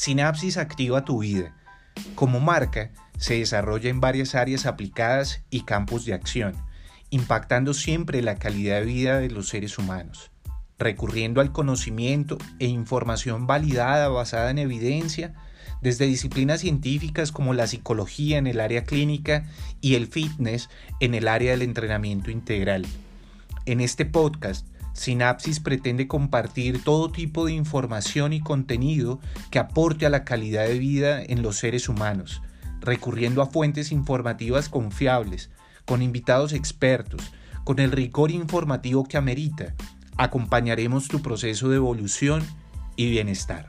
Sinapsis activa tu vida. Como marca, se desarrolla en varias áreas aplicadas y campos de acción, impactando siempre la calidad de vida de los seres humanos, recurriendo al conocimiento e información validada basada en evidencia, desde disciplinas científicas como la psicología en el área clínica y el fitness en el área del entrenamiento integral. En este podcast, Sinapsis pretende compartir todo tipo de información y contenido que aporte a la calidad de vida en los seres humanos, recurriendo a fuentes informativas confiables, con invitados expertos, con el rigor informativo que amerita. Acompañaremos tu proceso de evolución y bienestar.